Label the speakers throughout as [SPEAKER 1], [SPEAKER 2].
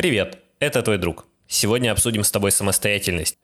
[SPEAKER 1] Привет, это твой друг. Сегодня обсудим с тобой самостоятельность.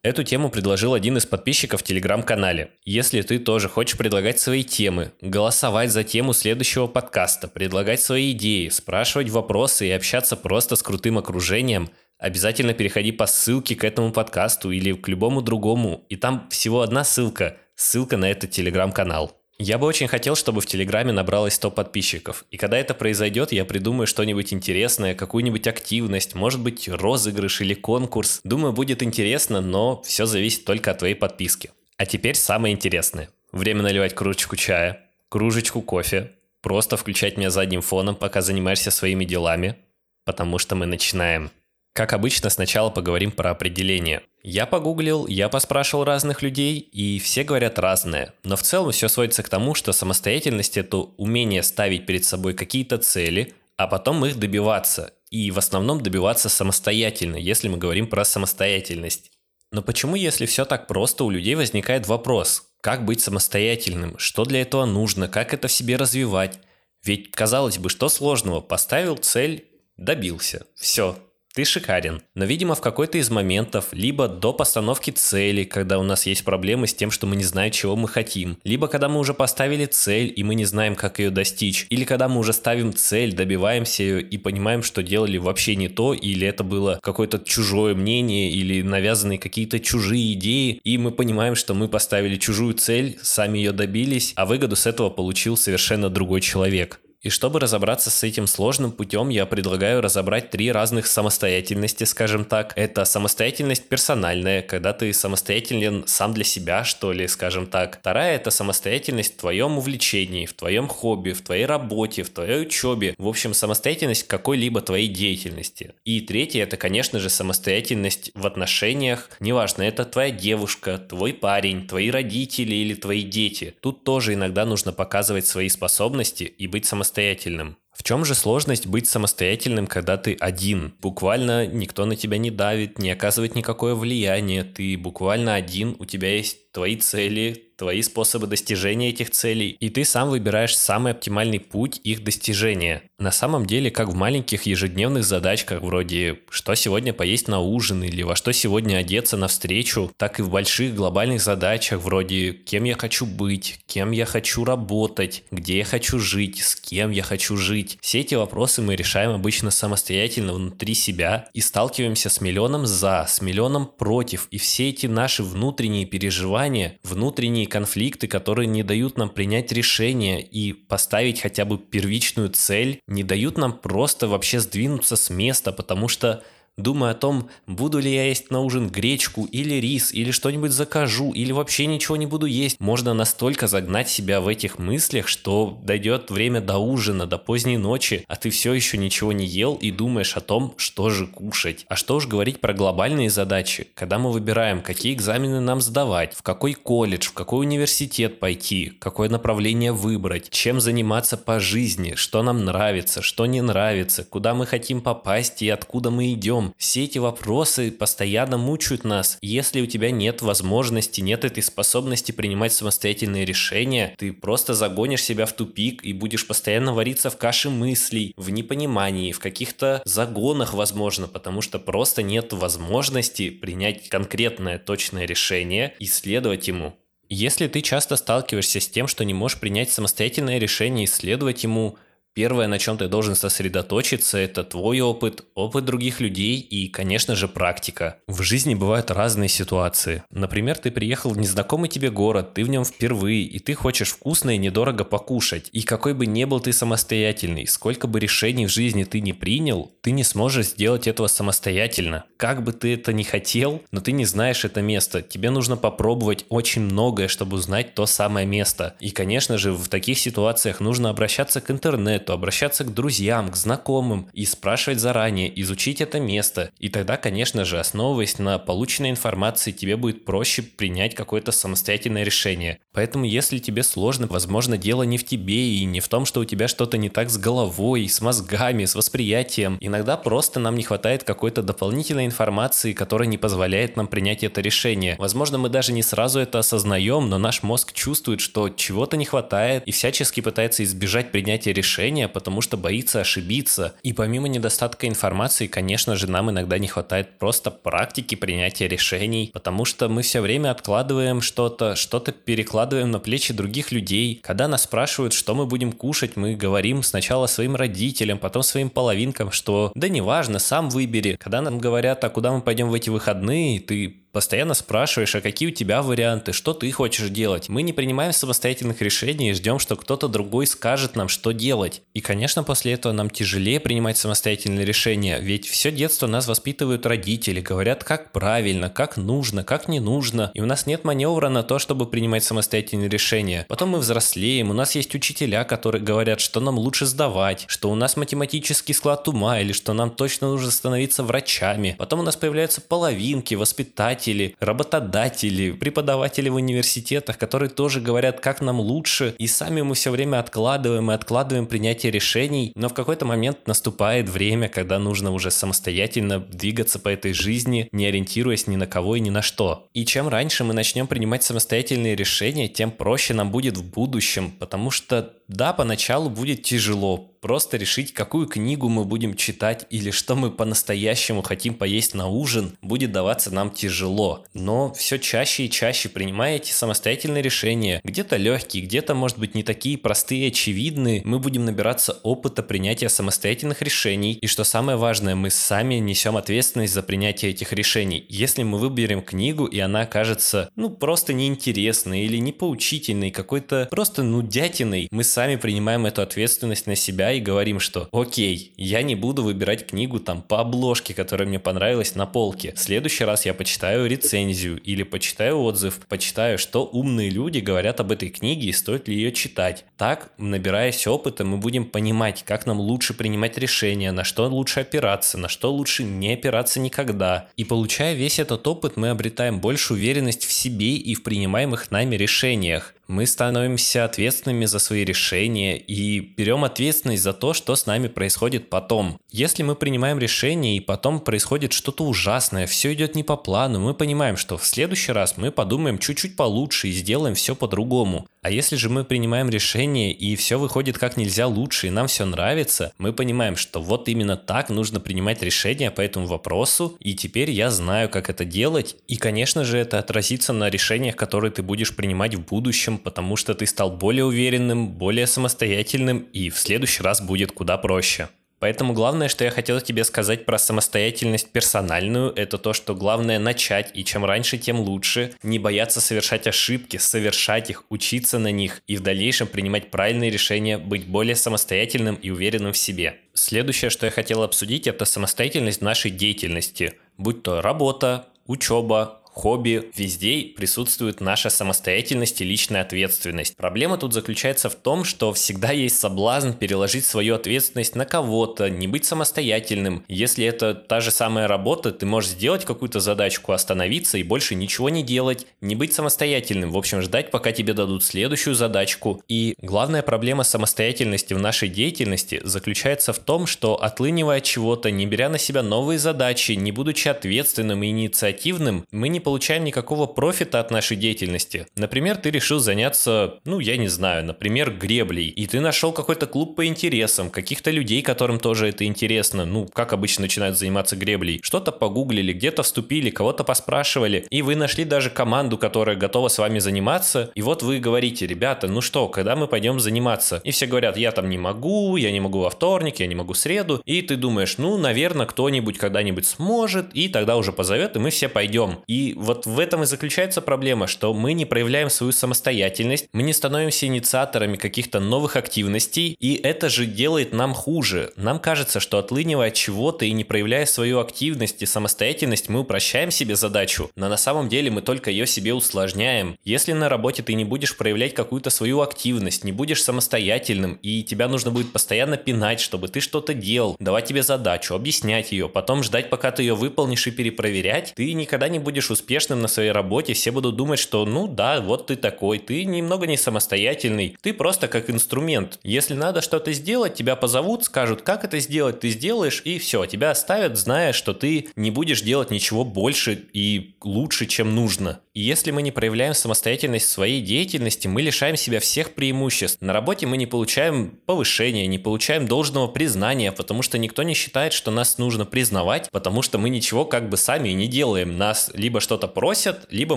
[SPEAKER 1] Эту тему предложил один из подписчиков в телеграм-канале. Если ты тоже хочешь предлагать свои темы, голосовать за тему следующего подкаста, предлагать свои идеи, спрашивать вопросы и общаться просто с крутым окружением, обязательно переходи по ссылке к этому подкасту или к любому другому, и там всего одна ссылка, ссылка на этот телеграм-канал. Я бы очень хотел, чтобы в Телеграме набралось 100 подписчиков. И когда это произойдет, я придумаю что-нибудь интересное, какую-нибудь активность, может быть, розыгрыш или конкурс. Думаю, будет интересно, но все зависит только от твоей подписки. А теперь самое интересное. Время наливать кружечку чая, кружечку кофе, просто включать меня задним фоном, пока занимаешься своими делами, потому что мы начинаем. Как обычно, сначала поговорим про определение. Я погуглил, я поспрашивал разных людей, и все говорят разное. Но в целом все сводится к тому, что самостоятельность – это умение ставить перед собой какие-то цели, а потом их добиваться. И в основном добиваться самостоятельно, если мы говорим про самостоятельность. Но почему, если все так просто, у людей возникает вопрос, как быть самостоятельным, что для этого нужно, как это в себе развивать? Ведь, казалось бы, что сложного? Поставил цель, добился. Все, ты шикарен. Но, видимо, в какой-то из моментов, либо до постановки цели, когда у нас есть проблемы с тем, что мы не знаем, чего мы хотим, либо когда мы уже поставили цель, и мы не знаем, как ее достичь, или когда мы уже ставим цель, добиваемся ее и понимаем, что делали вообще не то, или это было какое-то чужое мнение, или навязанные какие-то чужие идеи, и мы понимаем, что мы поставили чужую цель, сами ее добились, а выгоду с этого получил совершенно другой человек. И чтобы разобраться с этим сложным путем, я предлагаю разобрать три разных самостоятельности, скажем так. Это самостоятельность персональная, когда ты самостоятелен сам для себя, что ли, скажем так. Вторая – это самостоятельность в твоем увлечении, в твоем хобби, в твоей работе, в твоей учебе. В общем, самостоятельность какой-либо твоей деятельности. И третья – это, конечно же, самостоятельность в отношениях. Неважно, это твоя девушка, твой парень, твои родители или твои дети. Тут тоже иногда нужно показывать свои способности и быть самостоятельным самостоятельным. В чем же сложность быть самостоятельным, когда ты один? Буквально никто на тебя не давит, не оказывает никакое влияние, ты буквально один, у тебя есть твои цели, твои способы достижения этих целей, и ты сам выбираешь самый оптимальный путь их достижения. На самом деле, как в маленьких ежедневных задачках вроде «что сегодня поесть на ужин» или «во что сегодня одеться на встречу», так и в больших глобальных задачах вроде «кем я хочу быть», «кем я хочу работать», «где я хочу жить», «с кем я хочу жить». Все эти вопросы мы решаем обычно самостоятельно внутри себя и сталкиваемся с миллионом «за», с миллионом «против», и все эти наши внутренние переживания, внутренние внутренние конфликты, которые не дают нам принять решение и поставить хотя бы первичную цель, не дают нам просто вообще сдвинуться с места, потому что думая о том, буду ли я есть на ужин гречку или рис, или что-нибудь закажу, или вообще ничего не буду есть. Можно настолько загнать себя в этих мыслях, что дойдет время до ужина, до поздней ночи, а ты все еще ничего не ел и думаешь о том, что же кушать. А что уж говорить про глобальные задачи, когда мы выбираем, какие экзамены нам сдавать, в какой колледж, в какой университет пойти, какое направление выбрать, чем заниматься по жизни, что нам нравится, что не нравится, куда мы хотим попасть и откуда мы идем, живем. Все эти вопросы постоянно мучают нас. Если у тебя нет возможности, нет этой способности принимать самостоятельные решения, ты просто загонишь себя в тупик и будешь постоянно вариться в каше мыслей, в непонимании, в каких-то загонах, возможно, потому что просто нет возможности принять конкретное точное решение и следовать ему. Если ты часто сталкиваешься с тем, что не можешь принять самостоятельное решение и следовать ему, Первое, на чем ты должен сосредоточиться, это твой опыт, опыт других людей и, конечно же, практика. В жизни бывают разные ситуации. Например, ты приехал в незнакомый тебе город, ты в нем впервые, и ты хочешь вкусно и недорого покушать. И какой бы ни был ты самостоятельный, сколько бы решений в жизни ты не принял, ты не сможешь сделать этого самостоятельно. Как бы ты это ни хотел, но ты не знаешь это место. Тебе нужно попробовать очень многое, чтобы узнать то самое место. И, конечно же, в таких ситуациях нужно обращаться к интернету, то обращаться к друзьям, к знакомым и спрашивать заранее, изучить это место. И тогда, конечно же, основываясь на полученной информации, тебе будет проще принять какое-то самостоятельное решение. Поэтому, если тебе сложно, возможно, дело не в тебе и не в том, что у тебя что-то не так с головой, с мозгами, с восприятием. Иногда просто нам не хватает какой-то дополнительной информации которая не позволяет нам принять это решение. Возможно, мы даже не сразу это осознаем, но наш мозг чувствует, что чего-то не хватает и всячески пытается избежать принятия решения, потому что боится ошибиться. И помимо недостатка информации, конечно же, нам иногда не хватает просто практики принятия решений, потому что мы все время откладываем что-то, что-то перекладываем на плечи других людей. Когда нас спрашивают, что мы будем кушать, мы говорим сначала своим родителям, потом своим половинкам, что да неважно, сам выбери. Когда нам говорят, а куда мы пойдем в эти выходные, ты Постоянно спрашиваешь, а какие у тебя варианты, что ты хочешь делать. Мы не принимаем самостоятельных решений и ждем, что кто-то другой скажет нам, что делать. И, конечно, после этого нам тяжелее принимать самостоятельные решения, ведь все детство нас воспитывают родители, говорят, как правильно, как нужно, как не нужно. И у нас нет маневра на то, чтобы принимать самостоятельные решения. Потом мы взрослеем, у нас есть учителя, которые говорят, что нам лучше сдавать, что у нас математический склад ума или что нам точно нужно становиться врачами. Потом у нас появляются половинки, воспитатели, работодатели, работодатели, преподаватели в университетах, которые тоже говорят, как нам лучше, и сами мы все время откладываем и откладываем принятие решений, но в какой-то момент наступает время, когда нужно уже самостоятельно двигаться по этой жизни, не ориентируясь ни на кого и ни на что. И чем раньше мы начнем принимать самостоятельные решения, тем проще нам будет в будущем, потому что да, поначалу будет тяжело, просто решить, какую книгу мы будем читать или что мы по-настоящему хотим поесть на ужин, будет даваться нам тяжело. Но все чаще и чаще принимая эти самостоятельные решения, где-то легкие, где-то, может быть, не такие простые очевидные, мы будем набираться опыта принятия самостоятельных решений. И что самое важное, мы сами несем ответственность за принятие этих решений. Если мы выберем книгу, и она окажется, ну, просто неинтересной или не поучительной, какой-то просто нудятиной, мы сами принимаем эту ответственность на себя и говорим, что окей, я не буду выбирать книгу там по обложке, которая мне понравилась на полке. В следующий раз я почитаю рецензию или почитаю отзыв, почитаю, что умные люди говорят об этой книге и стоит ли ее читать. Так, набираясь опыта, мы будем понимать, как нам лучше принимать решения, на что лучше опираться, на что лучше не опираться никогда. И получая весь этот опыт, мы обретаем больше уверенность в себе и в принимаемых нами решениях мы становимся ответственными за свои решения и берем ответственность за то, что с нами происходит потом. Если мы принимаем решение и потом происходит что-то ужасное, все идет не по плану, мы понимаем, что в следующий раз мы подумаем чуть-чуть получше и сделаем все по-другому. А если же мы принимаем решение и все выходит как нельзя лучше и нам все нравится, мы понимаем, что вот именно так нужно принимать решения по этому вопросу, и теперь я знаю, как это делать, и, конечно же, это отразится на решениях, которые ты будешь принимать в будущем, будущем, потому что ты стал более уверенным, более самостоятельным, и в следующий раз будет куда проще. Поэтому главное, что я хотел тебе сказать про самостоятельность персональную, это то, что главное начать, и чем раньше, тем лучше. Не бояться совершать ошибки, совершать их, учиться на них и в дальнейшем принимать правильные решения, быть более самостоятельным и уверенным в себе. Следующее, что я хотел обсудить, это самостоятельность нашей деятельности. Будь то работа, учеба, хобби, везде присутствует наша самостоятельность и личная ответственность. Проблема тут заключается в том, что всегда есть соблазн переложить свою ответственность на кого-то, не быть самостоятельным. Если это та же самая работа, ты можешь сделать какую-то задачку, остановиться и больше ничего не делать, не быть самостоятельным, в общем, ждать, пока тебе дадут следующую задачку. И главная проблема самостоятельности в нашей деятельности заключается в том, что отлынивая от чего-то, не беря на себя новые задачи, не будучи ответственным и инициативным, мы не получаем никакого профита от нашей деятельности. Например, ты решил заняться, ну, я не знаю, например, греблей, и ты нашел какой-то клуб по интересам, каких-то людей, которым тоже это интересно, ну, как обычно начинают заниматься греблей. Что-то погуглили, где-то вступили, кого-то поспрашивали, и вы нашли даже команду, которая готова с вами заниматься, и вот вы говорите, ребята, ну что, когда мы пойдем заниматься? И все говорят, я там не могу, я не могу во вторник, я не могу в среду, и ты думаешь, ну, наверное, кто-нибудь когда-нибудь сможет, и тогда уже позовет, и мы все пойдем. И вот в этом и заключается проблема, что мы не проявляем свою самостоятельность, мы не становимся инициаторами каких-то новых активностей, и это же делает нам хуже. Нам кажется, что отлынивая от чего-то и не проявляя свою активность и самостоятельность, мы упрощаем себе задачу, но на самом деле мы только ее себе усложняем. Если на работе ты не будешь проявлять какую-то свою активность, не будешь самостоятельным, и тебя нужно будет постоянно пинать, чтобы ты что-то делал, давать тебе задачу, объяснять ее, потом ждать, пока ты ее выполнишь и перепроверять, ты никогда не будешь успевать успешным на своей работе, все будут думать, что ну да, вот ты такой, ты немного не самостоятельный, ты просто как инструмент. Если надо что-то сделать, тебя позовут, скажут, как это сделать, ты сделаешь, и все, тебя оставят, зная, что ты не будешь делать ничего больше и лучше, чем нужно. И если мы не проявляем самостоятельность в своей деятельности, мы лишаем себя всех преимуществ. На работе мы не получаем повышения, не получаем должного признания, потому что никто не считает, что нас нужно признавать, потому что мы ничего как бы сами не делаем. Нас либо что-то просят, либо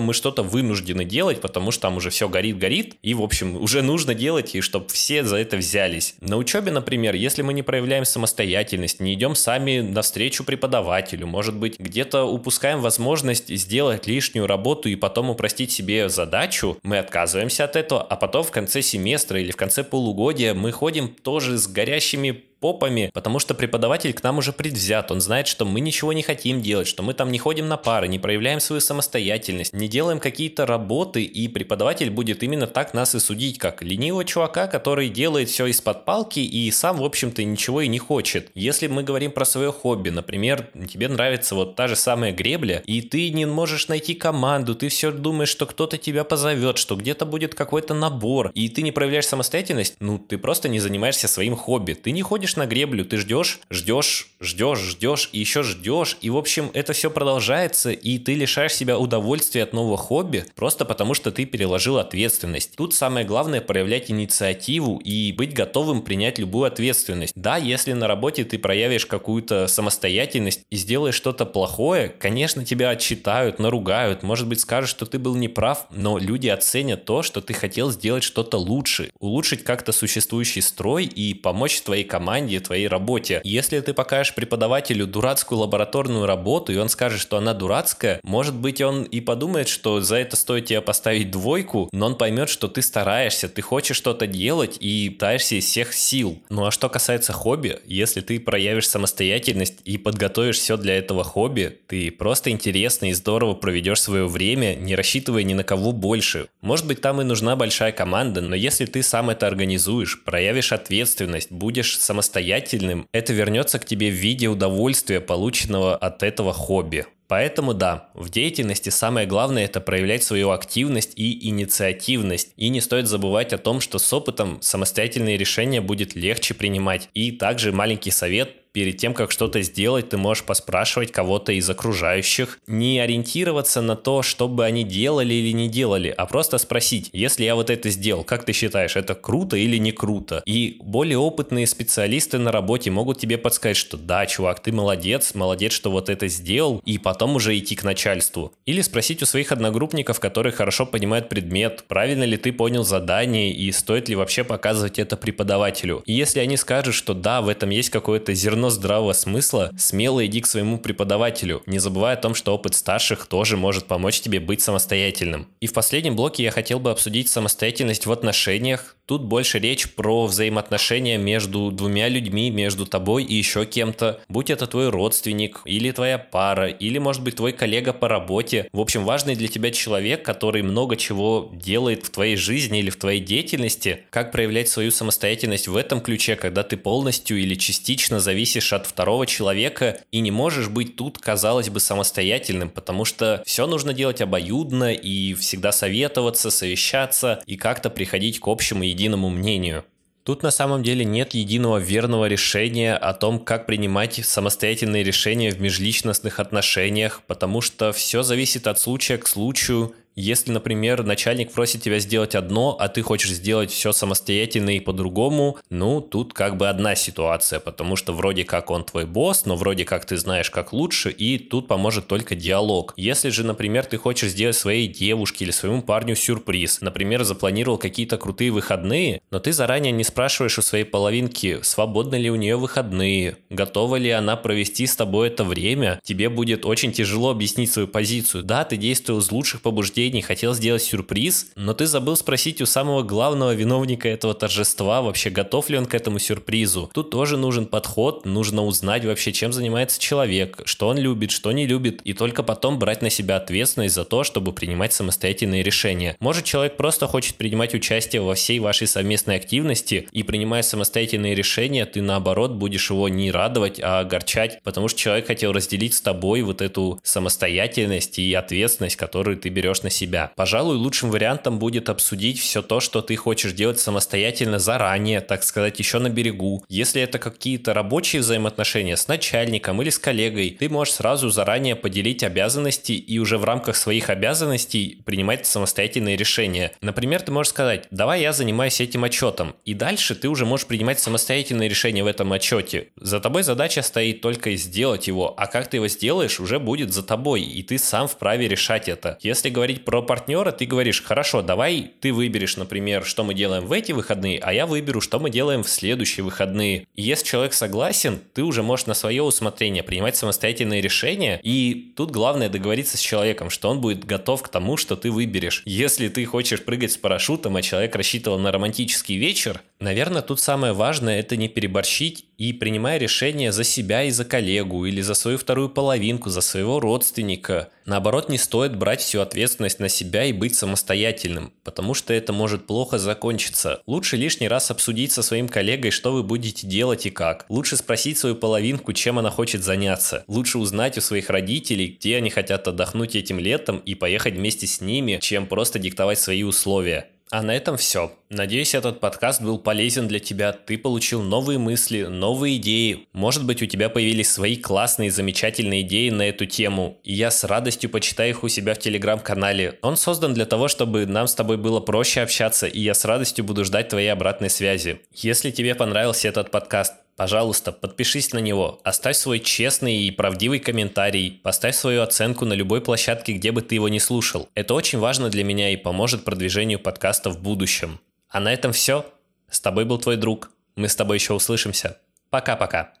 [SPEAKER 1] мы что-то вынуждены делать, потому что там уже все горит-горит, и, в общем, уже нужно делать, и чтобы все за это взялись. На учебе, например, если мы не проявляем самостоятельность, не идем сами навстречу преподавателю, может быть, где-то упускаем возможность сделать лишнюю работу и потом упростить себе задачу, мы отказываемся от этого, а потом в конце семестра или в конце полугодия мы ходим тоже с горящими попами, потому что преподаватель к нам уже предвзят, он знает, что мы ничего не хотим делать, что мы там не ходим на пары, не проявляем свою самостоятельность, не делаем какие-то работы, и преподаватель будет именно так нас и судить, как ленивого чувака, который делает все из-под палки и сам, в общем-то, ничего и не хочет. Если мы говорим про свое хобби, например, тебе нравится вот та же самая гребля, и ты не можешь найти команду, ты все думаешь, что кто-то тебя позовет, что где-то будет какой-то набор, и ты не проявляешь самостоятельность, ну, ты просто не занимаешься своим хобби, ты не ходишь выходишь на греблю, ты ждешь, ждешь, ждешь, ждешь и еще ждешь. И, в общем, это все продолжается, и ты лишаешь себя удовольствия от нового хобби просто потому, что ты переложил ответственность. Тут самое главное проявлять инициативу и быть готовым принять любую ответственность. Да, если на работе ты проявишь какую-то самостоятельность и сделаешь что-то плохое, конечно, тебя отчитают, наругают, может быть, скажут, что ты был неправ, но люди оценят то, что ты хотел сделать что-то лучше, улучшить как-то существующий строй и помочь твоей команде команде, твоей работе. Если ты покажешь преподавателю дурацкую лабораторную работу, и он скажет, что она дурацкая, может быть, он и подумает, что за это стоит тебе поставить двойку, но он поймет, что ты стараешься, ты хочешь что-то делать и пытаешься из всех сил. Ну а что касается хобби, если ты проявишь самостоятельность и подготовишь все для этого хобби, ты просто интересно и здорово проведешь свое время, не рассчитывая ни на кого больше. Может быть, там и нужна большая команда, но если ты сам это организуешь, проявишь ответственность, будешь самостоятельным самостоятельным, это вернется к тебе в виде удовольствия, полученного от этого хобби. Поэтому да, в деятельности самое главное это проявлять свою активность и инициативность. И не стоит забывать о том, что с опытом самостоятельные решения будет легче принимать. И также маленький совет перед тем, как что-то сделать, ты можешь поспрашивать кого-то из окружающих, не ориентироваться на то, что бы они делали или не делали, а просто спросить, если я вот это сделал, как ты считаешь, это круто или не круто? И более опытные специалисты на работе могут тебе подсказать, что да, чувак, ты молодец, молодец, что вот это сделал, и потом уже идти к начальству. Или спросить у своих одногруппников, которые хорошо понимают предмет, правильно ли ты понял задание и стоит ли вообще показывать это преподавателю. И если они скажут, что да, в этом есть какое-то зерно здравого смысла, смело иди к своему преподавателю, не забывая о том, что опыт старших тоже может помочь тебе быть самостоятельным. И в последнем блоке я хотел бы обсудить самостоятельность в отношениях, Тут больше речь про взаимоотношения между двумя людьми, между тобой и еще кем-то. Будь это твой родственник, или твоя пара, или, может быть, твой коллега по работе. В общем, важный для тебя человек, который много чего делает в твоей жизни или в твоей деятельности. Как проявлять свою самостоятельность в этом ключе, когда ты полностью или частично зависишь от второго человека и не можешь быть тут, казалось бы, самостоятельным, потому что все нужно делать обоюдно и всегда советоваться, совещаться и как-то приходить к общему единству единому мнению. Тут на самом деле нет единого верного решения о том, как принимать самостоятельные решения в межличностных отношениях, потому что все зависит от случая к случаю, если, например, начальник просит тебя сделать одно, а ты хочешь сделать все самостоятельно и по-другому, ну, тут как бы одна ситуация, потому что вроде как он твой босс, но вроде как ты знаешь, как лучше, и тут поможет только диалог. Если же, например, ты хочешь сделать своей девушке или своему парню сюрприз, например, запланировал какие-то крутые выходные, но ты заранее не спрашиваешь у своей половинки, свободны ли у нее выходные, готова ли она провести с тобой это время, тебе будет очень тяжело объяснить свою позицию. Да, ты действовал из лучших побуждений, последний хотел сделать сюрприз, но ты забыл спросить у самого главного виновника этого торжества, вообще готов ли он к этому сюрпризу. Тут тоже нужен подход, нужно узнать вообще, чем занимается человек, что он любит, что не любит, и только потом брать на себя ответственность за то, чтобы принимать самостоятельные решения. Может, человек просто хочет принимать участие во всей вашей совместной активности, и принимая самостоятельные решения, ты наоборот будешь его не радовать, а огорчать, потому что человек хотел разделить с тобой вот эту самостоятельность и ответственность, которую ты берешь на себя. Пожалуй, лучшим вариантом будет обсудить все то, что ты хочешь делать самостоятельно заранее, так сказать, еще на берегу. Если это какие-то рабочие взаимоотношения с начальником или с коллегой, ты можешь сразу заранее поделить обязанности и уже в рамках своих обязанностей принимать самостоятельные решения. Например, ты можешь сказать, давай я занимаюсь этим отчетом, и дальше ты уже можешь принимать самостоятельные решения в этом отчете. За тобой задача стоит только сделать его, а как ты его сделаешь, уже будет за тобой, и ты сам вправе решать это. Если говорить про партнера, ты говоришь, хорошо, давай ты выберешь, например, что мы делаем в эти выходные, а я выберу, что мы делаем в следующие выходные. И если человек согласен, ты уже можешь на свое усмотрение принимать самостоятельные решения, и тут главное договориться с человеком, что он будет готов к тому, что ты выберешь. Если ты хочешь прыгать с парашютом, а человек рассчитывал на романтический вечер, наверное, тут самое важное это не переборщить и принимая решение за себя и за коллегу, или за свою вторую половинку, за своего родственника. Наоборот, не стоит брать всю ответственность на себя и быть самостоятельным, потому что это может плохо закончиться. Лучше лишний раз обсудить со своим коллегой, что вы будете делать и как. Лучше спросить свою половинку, чем она хочет заняться. Лучше узнать у своих родителей, где они хотят отдохнуть этим летом и поехать вместе с ними, чем просто диктовать свои условия. А на этом все. Надеюсь, этот подкаст был полезен для тебя. Ты получил новые мысли, новые идеи. Может быть, у тебя появились свои классные, замечательные идеи на эту тему. И я с радостью почитаю их у себя в телеграм-канале. Он создан для того, чтобы нам с тобой было проще общаться, и я с радостью буду ждать твоей обратной связи. Если тебе понравился этот подкаст, Пожалуйста, подпишись на него, оставь свой честный и правдивый комментарий, поставь свою оценку на любой площадке, где бы ты его не слушал. Это очень важно для меня и поможет продвижению подкаста в будущем. А на этом все. С тобой был твой друг. Мы с тобой еще услышимся. Пока-пока.